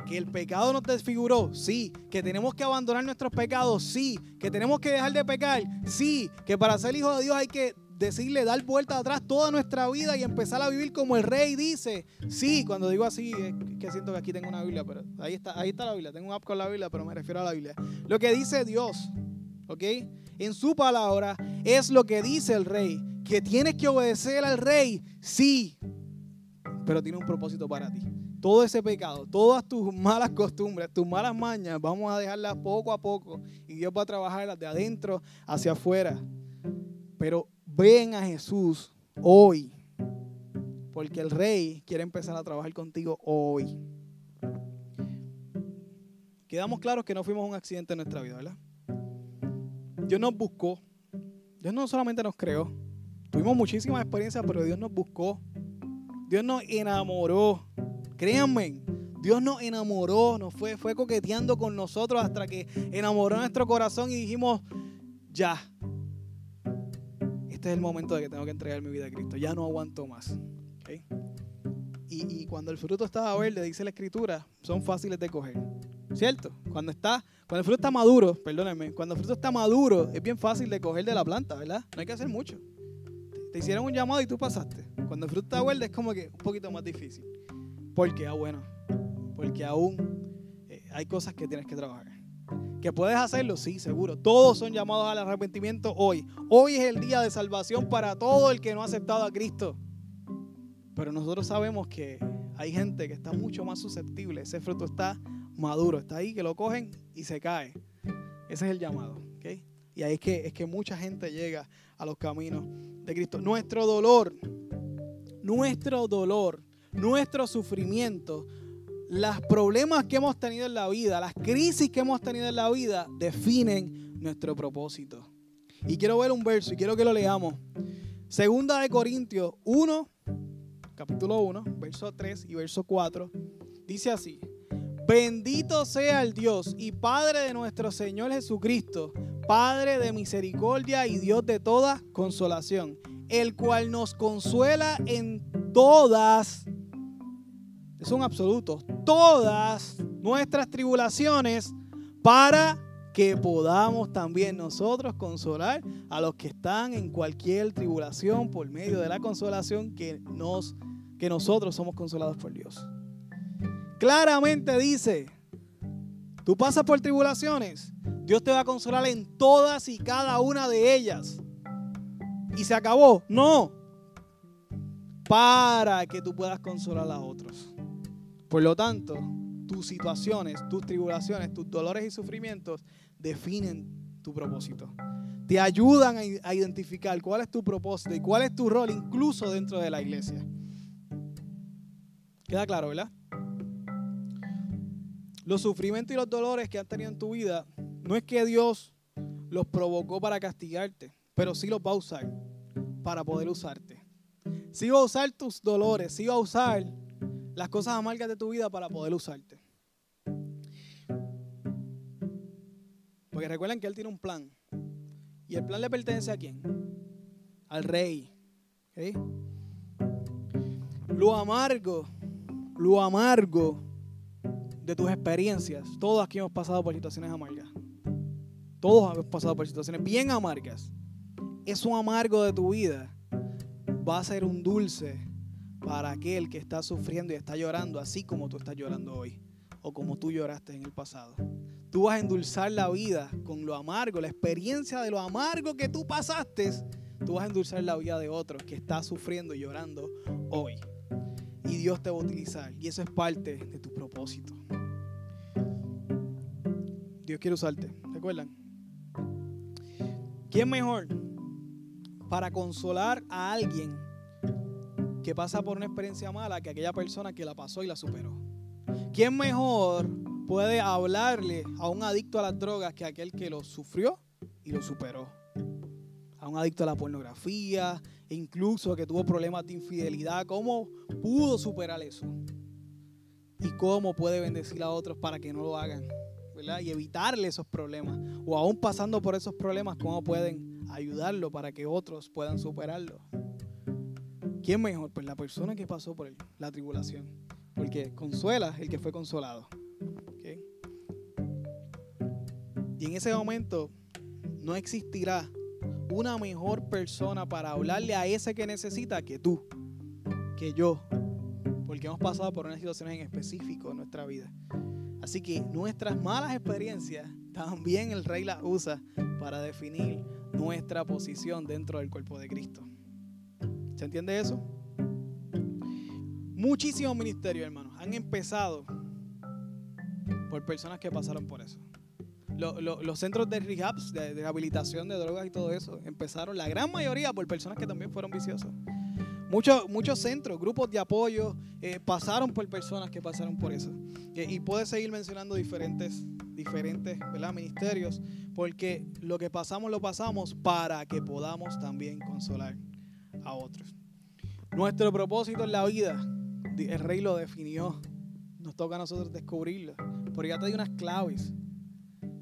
A: Que el pecado nos desfiguró, sí. Que tenemos que abandonar nuestros pecados, sí. Que tenemos que dejar de pecar, sí. Que para ser hijo de Dios hay que decirle, dar vuelta atrás toda nuestra vida y empezar a vivir como el rey dice. Sí, cuando digo así, es que siento que aquí tengo una Biblia, pero ahí está, ahí está la Biblia. Tengo un app con la Biblia, pero me refiero a la Biblia. Lo que dice Dios, ¿ok? En su palabra es lo que dice el rey. Que tienes que obedecer al rey, sí. Pero tiene un propósito para ti todo ese pecado, todas tus malas costumbres, tus malas mañas, vamos a dejarlas poco a poco y Dios va a trabajarlas de adentro hacia afuera. Pero ven a Jesús hoy, porque el rey quiere empezar a trabajar contigo hoy. Quedamos claros que no fuimos un accidente en nuestra vida, ¿verdad? Dios nos buscó. Dios no solamente nos creó. Tuvimos muchísimas experiencias, pero Dios nos buscó. Dios nos enamoró. Créanme, Dios nos enamoró, nos fue, fue coqueteando con nosotros hasta que enamoró nuestro corazón y dijimos, ya, este es el momento de que tengo que entregar mi vida a Cristo, ya no aguanto más. Y, cuando el fruto estaba verde, dice la escritura, son fáciles de coger. ¿Cierto? Cuando, está, cuando el fruto está maduro, perdónenme, cuando el fruto está maduro, es bien fácil de coger de la planta, ¿verdad? No hay que hacer mucho. Te hicieron un llamado y tú pasaste. Cuando el fruto está verde es como que un poquito más difícil. Porque, ah, bueno, porque aún eh, hay cosas que tienes que trabajar. ¿Que puedes hacerlo? Sí, seguro. Todos son llamados al arrepentimiento hoy. Hoy es el día de salvación para todo el que no ha aceptado a Cristo. Pero nosotros sabemos que hay gente que está mucho más susceptible. Ese fruto está maduro, está ahí, que lo cogen y se cae. Ese es el llamado. Y ahí es que, es que mucha gente llega a los caminos de Cristo. Nuestro dolor, nuestro dolor nuestro sufrimiento, los problemas que hemos tenido en la vida, las crisis que hemos tenido en la vida, definen nuestro propósito. Y quiero ver un verso y quiero que lo leamos. Segunda de Corintios 1, capítulo 1, verso 3 y verso 4. Dice así, bendito sea el Dios y Padre de nuestro Señor Jesucristo, Padre de misericordia y Dios de toda consolación, el cual nos consuela en todas son absolutos, todas nuestras tribulaciones para que podamos también nosotros consolar a los que están en cualquier tribulación por medio de la consolación que, nos, que nosotros somos consolados por Dios. Claramente dice, tú pasas por tribulaciones, Dios te va a consolar en todas y cada una de ellas. Y se acabó. No. Para que tú puedas consolar a otros. Por lo tanto, tus situaciones, tus tribulaciones, tus dolores y sufrimientos definen tu propósito. Te ayudan a identificar cuál es tu propósito y cuál es tu rol incluso dentro de la iglesia. Queda claro, ¿verdad? Los sufrimientos y los dolores que has tenido en tu vida, no es que Dios los provocó para castigarte, pero sí los va a usar para poder usarte. Sí va a usar tus dolores, sí va a usar las cosas amargas de tu vida para poder usarte. Porque recuerden que Él tiene un plan. ¿Y el plan le pertenece a quién? Al rey. Lo amargo, lo amargo de tus experiencias. Todos aquí hemos pasado por situaciones amargas. Todos hemos pasado por situaciones bien amargas. Eso amargo de tu vida va a ser un dulce para aquel que está sufriendo y está llorando así como tú estás llorando hoy o como tú lloraste en el pasado. Tú vas a endulzar la vida con lo amargo, la experiencia de lo amargo que tú pasaste. Tú vas a endulzar la vida de otro que está sufriendo y llorando hoy. Y Dios te va a utilizar. Y eso es parte de tu propósito. Dios quiere usarte. ¿Recuerdan? ¿Quién mejor para consolar a alguien que pasa por una experiencia mala que aquella persona que la pasó y la superó? ¿Quién mejor puede hablarle a un adicto a las drogas que aquel que lo sufrió y lo superó? A un adicto a la pornografía, e incluso que tuvo problemas de infidelidad, ¿cómo pudo superar eso? ¿Y cómo puede bendecir a otros para que no lo hagan? ¿verdad? Y evitarle esos problemas. O aún pasando por esos problemas, ¿cómo pueden ayudarlo para que otros puedan superarlo? ¿Quién mejor? Pues la persona que pasó por la tribulación. Porque consuela el que fue consolado. Y en ese momento no existirá una mejor persona para hablarle a ese que necesita que tú, que yo. Porque hemos pasado por unas situaciones en específico en nuestra vida. Así que nuestras malas experiencias también el rey las usa para definir nuestra posición dentro del cuerpo de Cristo. ¿Se entiende eso? Muchísimos ministerios, hermanos, han empezado por personas que pasaron por eso. Los, centros de rehabs, de, rehabilitación de drogas y todo eso, empezaron la gran mayoría por personas que también fueron viciosos. Muchos, muchos centros, grupos de apoyo, eh, pasaron por personas que pasaron por eso. y puedes seguir mencionando diferentes, diferentes ministerios, porque lo que pasamos lo pasamos para que podamos también consolar otros. Nuestro propósito en la vida, el rey lo definió. Nos toca a nosotros descubrirlo. Porque ya te di unas claves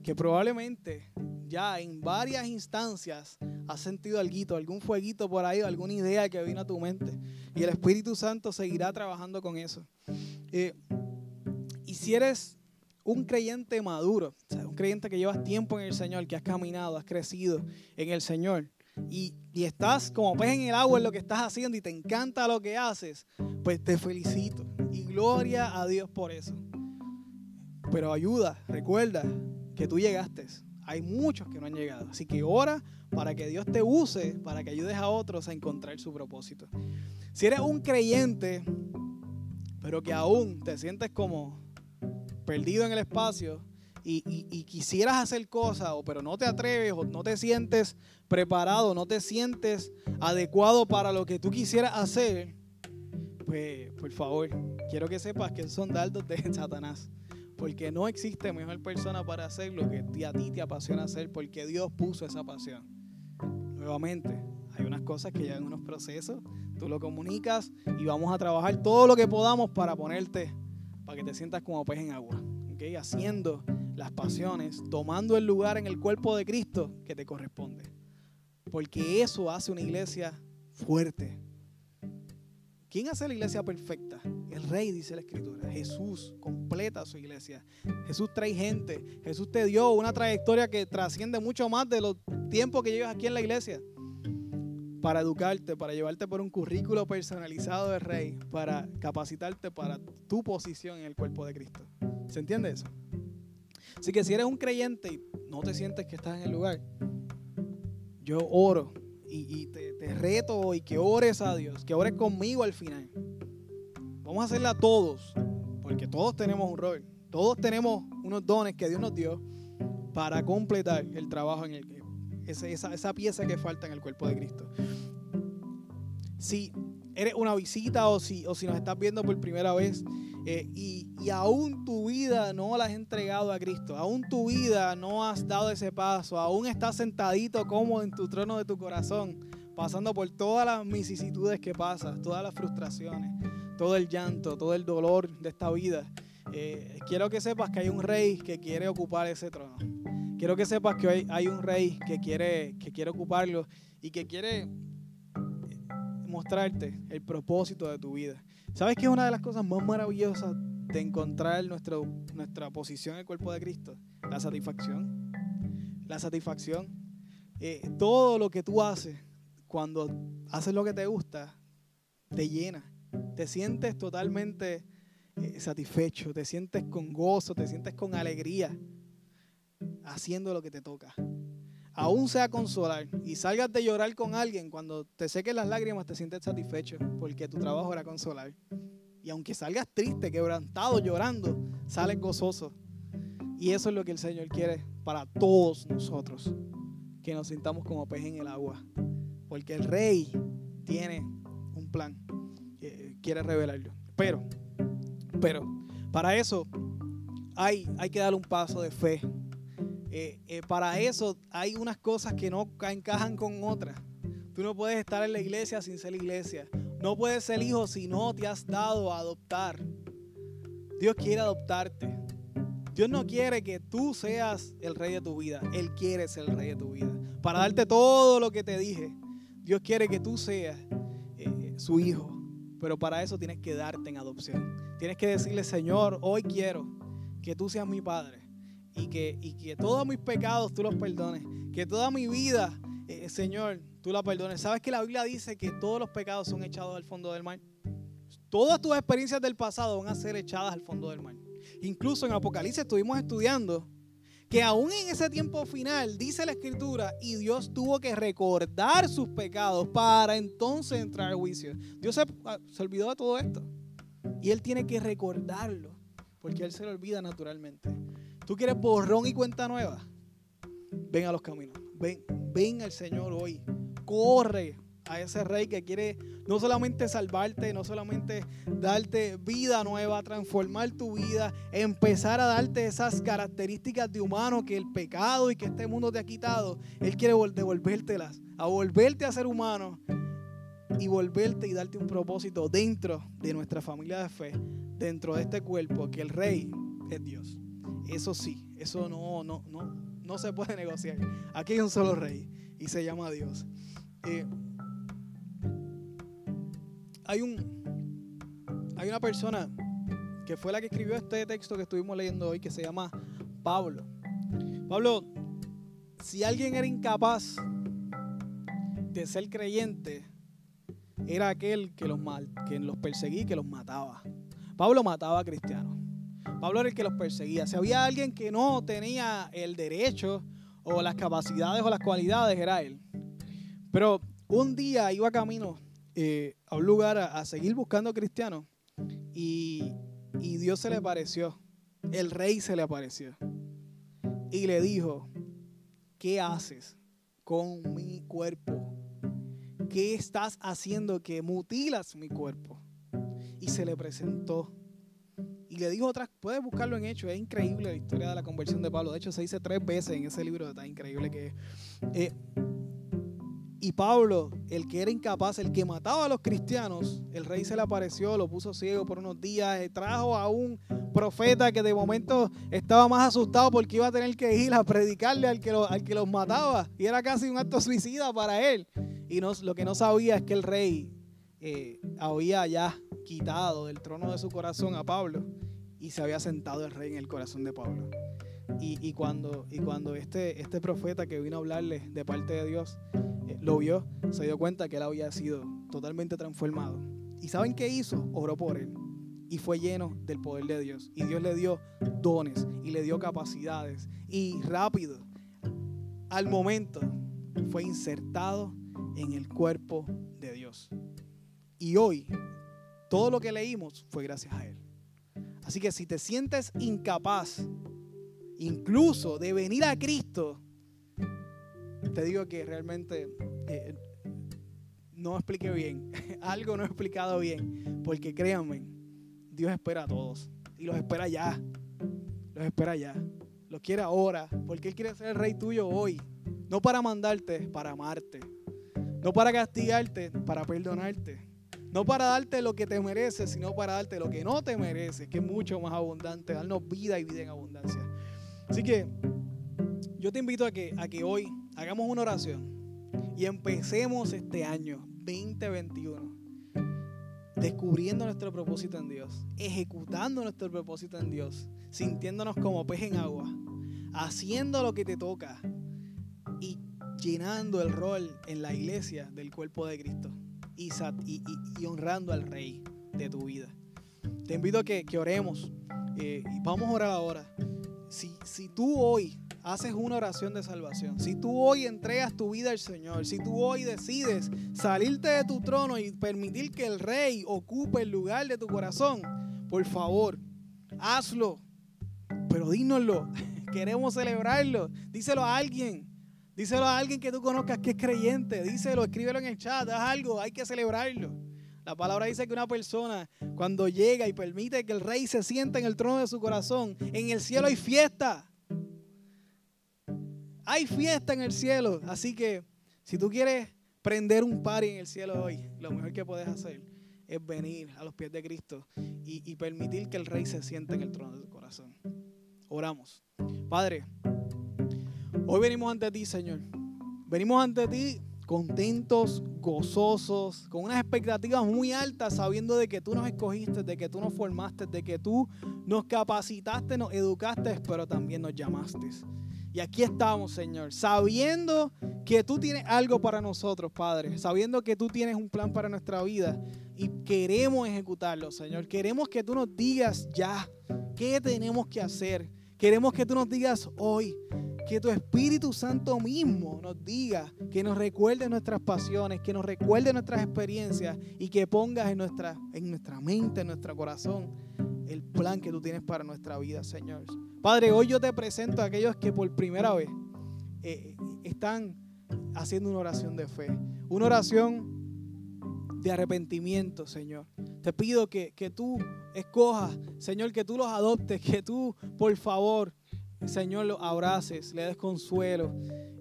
A: que probablemente ya en varias instancias has sentido algo, algún fueguito por ahí, alguna idea que vino a tu mente. Y el Espíritu Santo seguirá trabajando con eso. Eh, y si eres un creyente maduro, un creyente que llevas tiempo en el Señor, que has caminado, has crecido en el Señor, y, y, estás como pez en el agua en lo que estás haciendo y te encanta lo que haces, pues te felicito. Y gloria a Dios por eso. Pero ayuda, recuerda que tú llegaste. Hay muchos que no han llegado. Así que ora para que Dios te use, para que ayudes a otros a encontrar su propósito. Si eres un creyente, pero que aún te sientes como perdido en el espacio y, quisieras hacer cosas, pero no te atreves o no te sientes preparado, no te sientes adecuado para lo que tú quisieras hacer, pues por favor, quiero que sepas que son dardos de Satanás. Porque no existe mejor persona para hacer lo que a ti te apasiona hacer, porque Dios puso esa pasión. Nuevamente, hay unas cosas que llevan unos procesos, tú lo comunicas y vamos a trabajar todo lo que podamos para ponerte, para que te sientas como pez en agua. ¿okay? Haciendo las pasiones, tomando el lugar en el cuerpo de Cristo que te corresponde. Porque eso hace una iglesia fuerte, ¿Quién hace la iglesia perfecta? El rey, dice la escritura. Jesús completa su iglesia. Jesús trae gente. Jesús te dio una trayectoria que trasciende mucho más de los tiempos que llevas aquí en la iglesia. Para educarte, para llevarte por un currículo personalizado del rey, para capacitarte para tu posición en el cuerpo de Cristo. ¿Se entiende eso? Así que si eres un creyente y no te sientes que estás en el lugar, yo oro y, te, reto y que ores a Dios, que ores conmigo al final. Vamos a hacerla todos, porque todos tenemos un rol, todos tenemos unos dones que Dios nos dio para completar el trabajo en el que esa, pieza que falta en el cuerpo de Cristo. Si eres una visita o si, o si nos estás viendo por primera vez, eh, y, aún tu vida no la has entregado a Cristo, aún tu vida no has dado ese paso, aún estás sentadito como en tu trono de tu corazón, pasando por todas las vicisitudes que pasas, todas las frustraciones, todo el llanto, todo el dolor de esta vida. Eh, quiero que sepas que hay un rey que quiere ocupar ese trono. Quiero que sepas que hay, hay un rey que quiere, que quiere ocuparlo y que quiere mostrarte el propósito de tu vida. ¿Sabes qué es una de las cosas más maravillosas de encontrar nuestro, nuestra posición en el cuerpo de Cristo? La satisfacción. La satisfacción. Eh, todo lo que tú haces, cuando haces lo que te gusta, te llena. Te sientes totalmente eh, satisfecho, te sientes con gozo, te sientes con alegría haciendo lo que te toca aún sea consolar y salgas de llorar con alguien, cuando te seques las lágrimas te sientes satisfecho porque tu trabajo era consolar. Y aunque salgas triste, quebrantado, llorando, sales gozoso. Y eso es lo que el Señor quiere para todos nosotros, que nos sintamos como pez en el agua. Porque el rey tiene un plan, quiere revelarlo. Pero, pero, para eso hay, hay que dar un paso de fe. Eh, eh, para eso hay unas cosas que no encajan con otras. Tú no puedes estar en la iglesia sin ser iglesia. No puedes ser hijo si no te has dado a adoptar. Dios quiere adoptarte. Dios no quiere que tú seas el rey de tu vida. Él quiere ser el rey de tu vida. Para darte todo lo que te dije. Dios quiere que tú seas eh, su hijo. Pero para eso tienes que darte en adopción. Tienes que decirle, Señor, hoy quiero que tú seas mi padre. Y que, y que todos mis pecados tú los perdones. Que toda mi vida, eh, Señor, tú la perdones. ¿Sabes que la Biblia dice que todos los pecados son echados al fondo del mar? Todas tus experiencias del pasado van a ser echadas al fondo del mar. Incluso en Apocalipsis estuvimos estudiando que aún en ese tiempo final, dice la escritura, y Dios tuvo que recordar sus pecados para entonces entrar al juicio. Dios se, ah, se olvidó de todo esto. Y Él tiene que recordarlo, porque Él se lo olvida naturalmente. ¿Tú quieres borrón y cuenta nueva? Ven a los caminos. Ven, ven al Señor hoy. Corre a ese rey que quiere no solamente salvarte, no solamente darte vida nueva, transformar tu vida, empezar a darte esas características de humano que el pecado y que este mundo te ha quitado. Él quiere devolvértelas, a volverte a ser humano y volverte y darte un propósito dentro de nuestra familia de fe, dentro de este cuerpo, que el rey es Dios. Eso sí, eso no, no, no, no se puede negociar. Aquí hay un solo rey y se llama Dios. Eh, hay un hay una persona que fue la que escribió este texto que estuvimos leyendo hoy que se llama Pablo. Pablo, si alguien era incapaz de ser creyente, era aquel que los, mal, que los perseguía y que los mataba. Pablo mataba a cristianos. Pablo era el que los perseguía. Si había alguien que no tenía el derecho o las capacidades o las cualidades, era él. Pero un día iba camino eh, a un lugar a, seguir buscando cristianos y, y Dios se le apareció, el rey se le apareció y le dijo, ¿qué haces con mi cuerpo? ¿Qué estás haciendo que mutilas mi cuerpo? Y se le presentó. Y le dijo otras, puedes buscarlo en hecho, es increíble la historia de la conversión de Pablo. De hecho, se dice tres veces en ese libro, está increíble que eh, y Pablo, el que era incapaz, el que mataba a los cristianos, el rey se le apareció, lo puso ciego por unos días, eh, trajo a un profeta que de momento estaba más asustado porque iba a tener que ir a predicarle al que, al que los mataba. Y era casi un acto suicida para él. Y no, lo que no sabía es que el rey eh, había ya quitado del trono de su corazón a Pablo y se había sentado el rey en el corazón de Pablo. Y, cuando, y cuando este, este profeta que vino a hablarle de parte de Dios eh, lo vio, se dio cuenta que él había sido totalmente transformado. ¿Y saben qué hizo? Oró por él. Y fue lleno del poder de Dios. Y Dios le dio dones y le dio capacidades. Y rápido, al momento, fue insertado en el cuerpo de Dios. Y hoy, todo lo que leímos fue gracias a Él. Así que si te sientes incapaz incluso de venir a Cristo, te digo que realmente eh, no expliqué bien. Algo no he explicado bien. Porque créanme, Dios espera a todos. Y los espera ya. Los espera ya. Los quiere ahora. Porque Él quiere ser el rey tuyo hoy. No para mandarte, para amarte. No para castigarte, para perdonarte. No para darte lo que te mereces, sino para darte lo que no te mereces, que es mucho más abundante. Darnos vida y vida en abundancia. Así que yo te invito a que, a que hoy hagamos una oración y empecemos este año 2021 descubriendo nuestro propósito en Dios, ejecutando nuestro propósito en Dios, sintiéndonos como pez en agua, haciendo lo que te toca y llenando el rol en la iglesia del cuerpo de Cristo y, y, honrando al Rey de tu vida. Te invito a que, oremos eh, y vamos a orar ahora si, tú hoy haces una oración de salvación, si tú hoy entregas tu vida al Señor, si tú hoy decides salirte de tu trono y permitir que el rey ocupe el lugar de tu corazón, por favor, hazlo, pero dínoslo Queremos celebrarlo. Díselo a alguien. Díselo a alguien que tú conozcas que es creyente. Díselo, escríbelo en el chat. Haz algo, hay que celebrarlo. La palabra dice que una persona cuando llega y permite que el rey se sienta en el trono de su corazón, en el cielo hay fiesta. Hay fiesta en el cielo. Así que si tú quieres prender un party en el cielo hoy, lo mejor que puedes hacer es venir a los pies de Cristo y, permitir que el rey se sienta en el trono de tu corazón. Oramos. Padre, hoy venimos ante ti, Señor. Venimos ante ti contentos, gozosos, con unas expectativas muy altas, sabiendo de que tú nos escogiste, de que tú nos formaste, de que tú nos capacitaste, nos educaste, pero también nos llamaste. Y aquí estamos, Señor, sabiendo que tú tienes algo para nosotros, Padre, sabiendo que tú tienes un plan para nuestra vida y queremos ejecutarlo, Señor. Queremos que tú nos digas ya qué tenemos que hacer. Queremos que tú nos digas hoy, que tu Espíritu Santo mismo nos diga, que nos recuerde nuestras pasiones, que nos recuerde nuestras experiencias y que pongas en nuestra, en nuestra mente, en nuestro corazón, el plan que tú tienes para nuestra vida, Señor. Padre, hoy yo te presento a aquellos que por primera vez eh, están haciendo una oración de fe, una oración de arrepentimiento, Señor. Te pido que, que tú escojas, Señor, que tú los adoptes, que tú, por favor, Señor, los abraces, le des consuelo,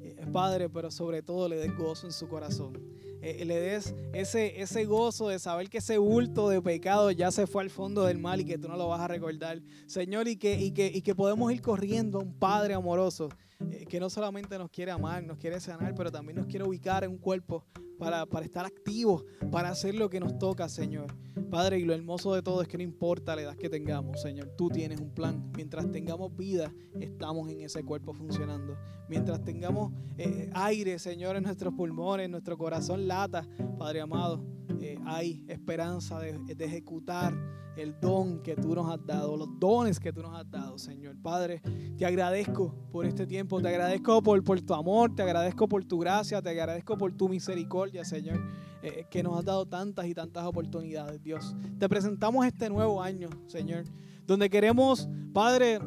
A: eh, Padre, pero sobre todo le des gozo en su corazón. Eh, le des ese, ese gozo de saber que ese bulto de pecado ya se fue al fondo del mal y que tú no lo vas a recordar. Señor, y que, y que, y que podemos ir corriendo a un Padre amoroso eh, que no solamente nos quiere amar, nos quiere sanar, pero también nos quiere ubicar en un cuerpo para, para, estar activos, para hacer lo que nos toca, Señor. Padre, y lo hermoso de todo es que no importa la edad que tengamos, Señor, tú tienes un plan. Mientras tengamos vida, estamos en ese cuerpo funcionando. Mientras tengamos eh, aire, Señor, en nuestros pulmones, nuestro corazón lata, Padre amado, eh, hay esperanza de, de ejecutar el don que tú nos has dado, los dones que tú nos has dado, Señor. Padre, te agradezco por este te agradezco por, tu amor, te agradezco por tu gracia, te agradezco por tu misericordia, Señor, eh, que nos has dado tantas y tantas oportunidades, Dios. Te presentamos este nuevo año, Señor, donde queremos, Padre,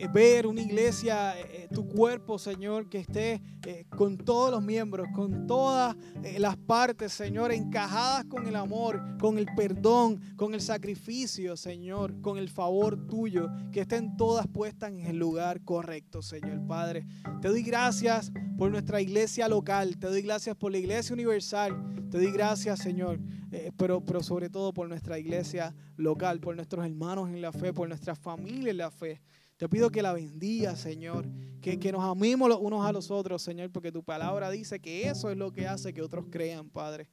A: eh, ver una iglesia, eh, tu cuerpo, Señor, que esté eh, con todos los miembros, con todas las partes, Señor, encajadas con el amor, con el perdón, con el sacrificio, Señor, con el favor tuyo, que estén todas puestas en el lugar correcto, Señor Padre. Te doy gracias por nuestra iglesia local, te doy gracias por la iglesia universal, te doy gracias, Señor, pero, pero sobre todo por nuestra iglesia local, por nuestros hermanos en la fe, por nuestra familia en la fe. Te pido que la bendiga, Señor, que, que, nos amemos los unos a los otros, Señor, porque tu palabra dice que eso es lo que hace que otros crean, Padre.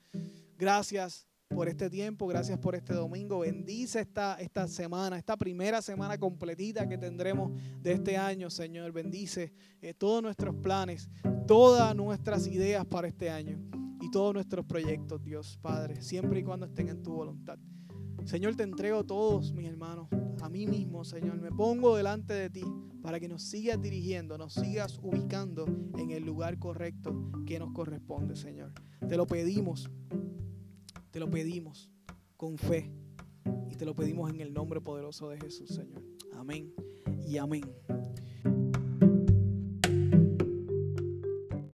A: Gracias por este tiempo, gracias por este domingo. Bendice esta, esta semana, esta primera semana completita que tendremos de este año, Señor. Bendice eh, todos nuestros planes, todas nuestras ideas para este año y todos nuestros proyectos, Dios, Padre, siempre y cuando estén en tu voluntad. Señor, te entrego todos mis hermanos, a mí mismo, Señor. Me pongo delante de ti para que nos sigas dirigiendo, nos sigas ubicando en el lugar correcto que nos corresponde, Señor. Te lo pedimos, te lo pedimos con fe y te lo pedimos en el nombre poderoso de Jesús, Señor. Amén y amén.